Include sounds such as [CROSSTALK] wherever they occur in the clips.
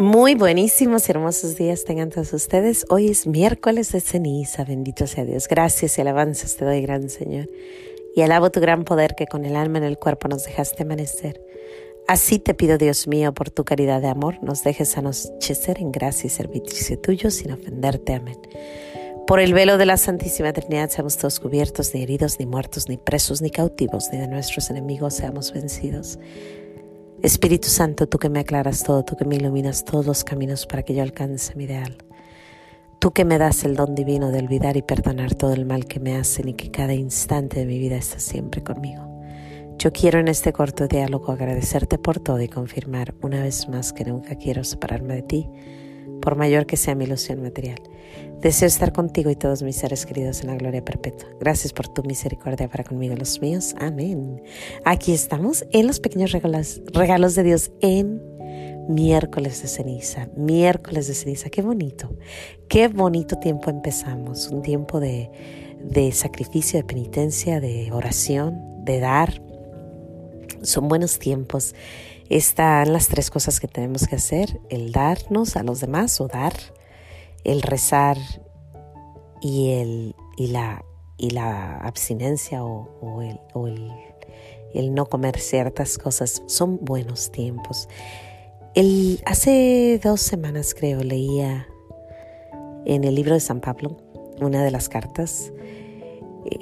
Muy buenísimos y hermosos días tengan todos ustedes. Hoy es miércoles de ceniza, bendito sea Dios. Gracias y alabanzas te doy, gran Señor. Y alabo tu gran poder que con el alma en el cuerpo nos dejaste amanecer. Así te pido, Dios mío, por tu caridad de amor, nos dejes anochecer en gracia y servicio tuyo sin ofenderte. Amén. Por el velo de la Santísima Trinidad seamos todos cubiertos, ni heridos, ni muertos, ni presos, ni cautivos, ni de nuestros enemigos seamos vencidos. Espíritu Santo, tú que me aclaras todo, tú que me iluminas todos los caminos para que yo alcance mi ideal. Tú que me das el don divino de olvidar y perdonar todo el mal que me hacen y que cada instante de mi vida está siempre conmigo. Yo quiero en este corto diálogo agradecerte por todo y confirmar una vez más que nunca quiero separarme de ti, por mayor que sea mi ilusión material. Deseo estar contigo y todos mis seres queridos en la gloria perpetua. Gracias por tu misericordia para conmigo y los míos. Amén. Aquí estamos en los pequeños regalos, regalos de Dios en miércoles de ceniza. Miércoles de ceniza. Qué bonito. Qué bonito tiempo empezamos. Un tiempo de, de sacrificio, de penitencia, de oración, de dar. Son buenos tiempos. Están las tres cosas que tenemos que hacer. El darnos a los demás o dar el rezar y, el, y, la, y la abstinencia o, el, el, el, no comer ciertas cosas son buenos tiempos. El, hace dos semanas creo leía en el libro de San Pablo una de las cartas.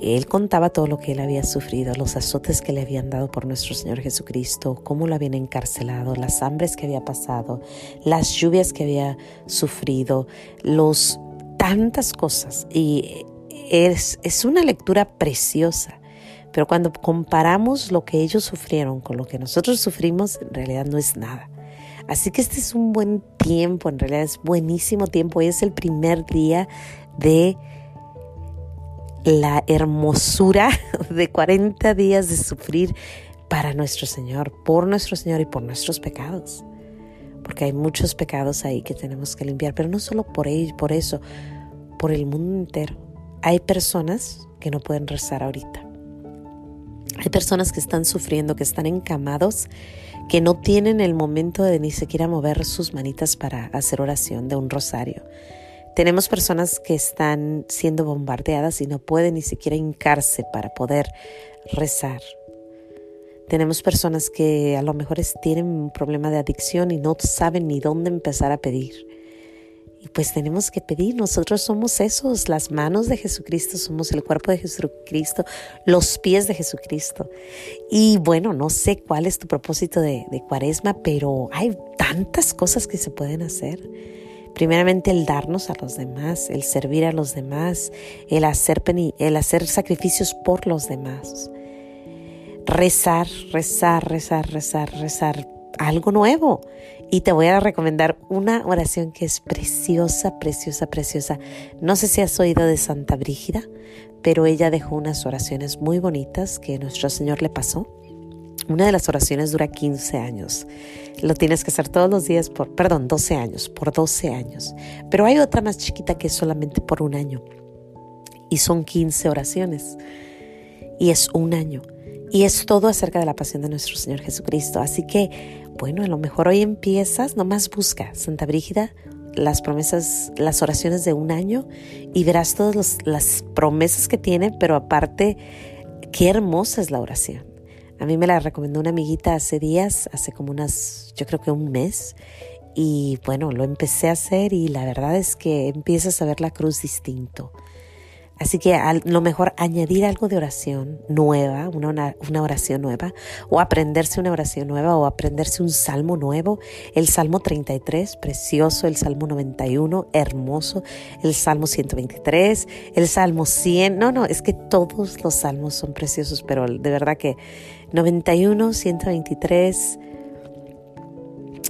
Él contaba todo lo que él había sufrido, los azotes que le habían dado por nuestro Señor Jesucristo, cómo lo habían encarcelado, las hambres que había pasado, las lluvias que había sufrido, los tantas cosas. Y es, es una lectura preciosa. Pero cuando comparamos lo que ellos sufrieron con lo que nosotros sufrimos, en realidad no es nada. Así que este es un buen tiempo, en realidad es buenísimo tiempo. Hoy es el primer día de la hermosura [LAUGHS] de 40 días de sufrir para nuestro Señor, por nuestro Señor y por nuestros pecados. Porque hay muchos pecados ahí que tenemos que limpiar, pero no solo por ello, por eso, por el mundo entero. Hay personas que no pueden rezar ahorita. Hay personas que están sufriendo, que están encamados, que no tienen el momento de ni siquiera mover sus manitas para hacer oración de un rosario. Tenemos personas que están siendo bombardeadas y no pueden ni siquiera hincarse para poder rezar. Tenemos personas que a lo mejor tienen un problema de adicción y no saben ni dónde empezar a pedir. Y pues tenemos que pedir, nosotros somos esos, las manos de Jesucristo, somos el cuerpo de Jesucristo, los pies de Jesucristo. Y bueno, no sé cuál es tu propósito de, de cuaresma, pero hay tantas cosas que se pueden hacer. Primeramente el darnos a los demás, el servir a los demás, el hacer, el hacer sacrificios por los demás. Rezar, rezar, rezar, rezar, rezar algo nuevo. Y te voy a recomendar una oración que es preciosa, preciosa, preciosa. No sé si has oído de Santa Brígida, pero ella dejó unas oraciones muy bonitas que nuestro Señor le pasó. Una de las oraciones dura 15 años. Lo tienes que hacer todos los días por, perdón, 12 años, por 12 años. Pero hay otra más chiquita que es solamente por un año. Y son 15 oraciones. Y es un año. Y es todo acerca de la pasión de nuestro Señor Jesucristo. Así que, bueno, a lo mejor hoy empiezas, nomás busca Santa Brígida, las promesas, las oraciones de un año y verás todas las promesas que tiene, pero aparte, qué hermosa es la oración. A mí me la recomendó una amiguita hace días, hace como unas, yo creo que un mes. Y bueno, lo empecé a hacer y la verdad es que empiezas a ver la cruz distinto. Así que a lo mejor añadir algo de oración nueva, una, una, oración nueva, o aprenderse una oración nueva, o aprenderse un salmo nuevo. El Salmo 33, precioso, el Salmo 91, hermoso, el Salmo 123, el Salmo 100. No, no, es que todos los salmos son preciosos, pero de verdad que 91, 123,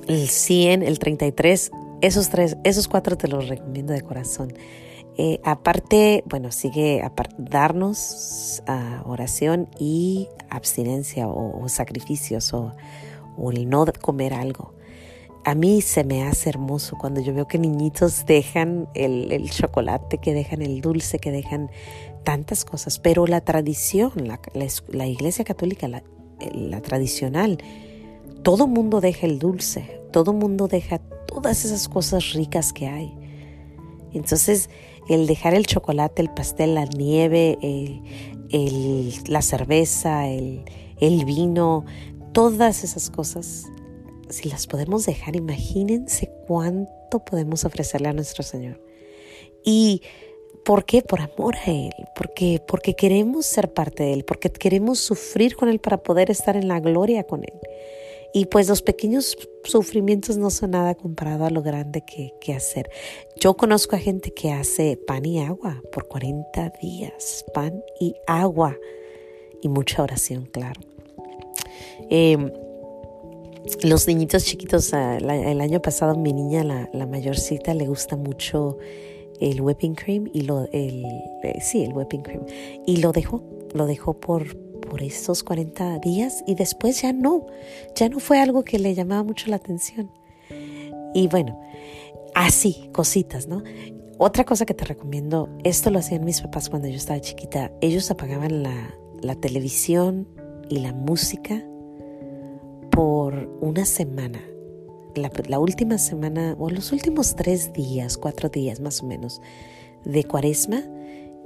el 100, el 33, esos tres, esos cuatro te los recomiendo de corazón. Eh, aparte, bueno, sigue darnos uh, oración y abstinencia o, sacrificios o, el no comer algo. A mí se me hace hermoso cuando yo veo que niñitos dejan el, chocolate, que dejan el dulce, que dejan tantas cosas, pero la tradición, la, iglesia católica, la, la tradicional, todo mundo deja el dulce, todo mundo deja todas esas cosas ricas que hay. Entonces, el dejar el chocolate, el pastel, la nieve, la cerveza, el, el vino, todas esas cosas, si las podemos dejar, imagínense cuánto podemos ofrecerle a nuestro Señor. Y ¿Por qué? Por amor a Él, porque, porque queremos ser parte de Él, porque queremos sufrir con Él para poder estar en la gloria con Él. Y pues los pequeños sufrimientos no son nada comparado a lo grande que, hacer. Yo conozco a gente que hace pan y agua por 40 días, pan y agua y mucha oración, claro. Em, los niñitos chiquitos, el año pasado mi niña, la, la mayorcita, le gusta mucho el whipping cream y lo, el, eh, sí, el whipping cream. Y lo dejó, lo dejó por, por esos 40 días y después ya no, ya no fue algo que le llamaba mucho la atención. Y bueno, así, cositas, ¿no? Otra cosa que te recomiendo, esto lo hacían mis papás cuando yo estaba chiquita, ellos apagaban la, la televisión y la música por una semana la, última semana o los últimos tres días, cuatro días más o menos de cuaresma,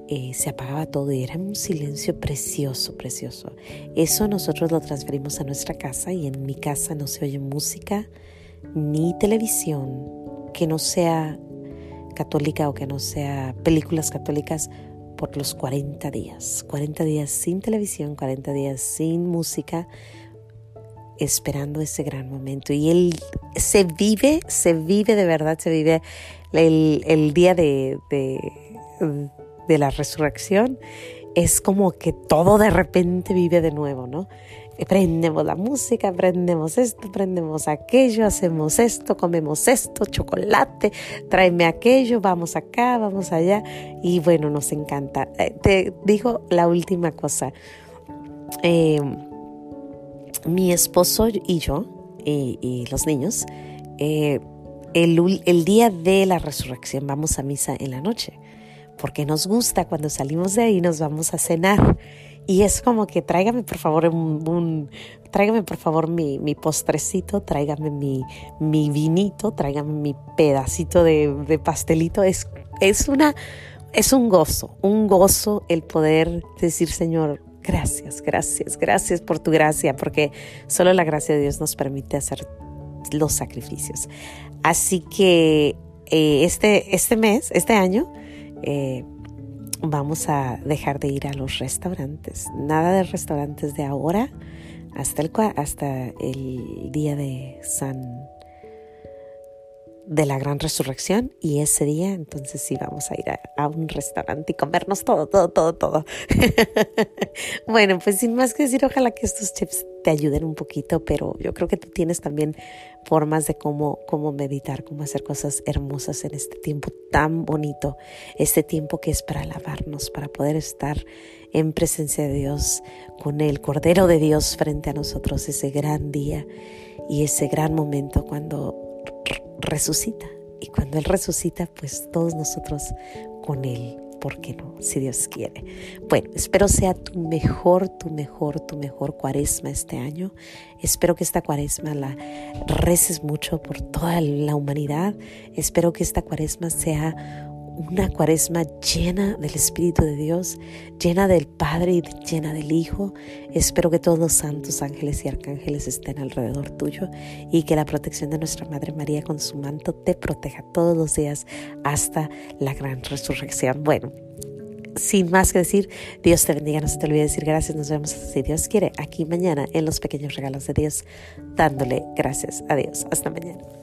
eh, se apagaba todo y era un silencio precioso, precioso. Eso nosotros lo transferimos a nuestra casa y en mi casa no se oye música ni televisión que no sea católica o que no sea películas católicas por los 40 días. 40 días sin televisión, 40 días sin música, esperando ese gran momento. Y él se vive, se vive de verdad, se vive el, día de, de, la resurrección. Es como que todo de repente vive de nuevo, ¿no? Prendemos la música, prendemos esto, prendemos aquello, hacemos esto, comemos esto, chocolate, tráeme aquello, vamos acá, vamos allá. Y bueno, nos encanta. Eh, te digo la última cosa. Eh, mi esposo y yo, y, los niños, eh, el, día de la resurrección vamos a misa en la noche, porque nos gusta cuando salimos de ahí nos vamos a cenar. Y es como que tráigame por favor un, tráigame por favor mi, mi postrecito, tráigame mi, mi, vinito, tráigame mi pedacito de, de pastelito. Es, es, una, es un gozo, un gozo el poder decir, Señor, Gracias, gracias, gracias por tu gracia, porque solo la gracia de Dios nos permite hacer los sacrificios. Así que eh, este, este mes, este año, eh, vamos a dejar de ir a los restaurantes. Nada de restaurantes de ahora hasta el, hasta el día de San de la gran resurrección y ese día entonces sí vamos a ir a, un restaurante y comernos todo, todo, todo, todo. [LAUGHS] bueno, pues sin más que decir, ojalá que estos tips te ayuden un poquito, pero yo creo que tú tienes también formas de cómo, cómo meditar, cómo hacer cosas hermosas en este tiempo tan bonito, este tiempo que es para alabarnos, para poder estar en presencia de Dios, con el Cordero de Dios frente a nosotros, ese gran día y ese gran momento cuando resucita. Y cuando Él resucita, pues todos nosotros con Él. ¿Por qué no? Si Dios quiere. Bueno, espero sea tu mejor, tu mejor, tu mejor cuaresma este año. Espero que esta cuaresma la reces mucho por toda la humanidad. Espero que esta cuaresma sea una cuaresma llena del Espíritu de Dios, llena del Padre y llena del Hijo. Espero que todos los santos ángeles y arcángeles estén alrededor tuyo y que la protección de nuestra Madre María con su manto te proteja todos los días hasta la gran resurrección. Bueno, sin más que decir, Dios te bendiga, no se te olvide decir gracias, nos vemos si Dios quiere aquí mañana en los pequeños regalos de Dios, dándole gracias a Dios. Hasta mañana.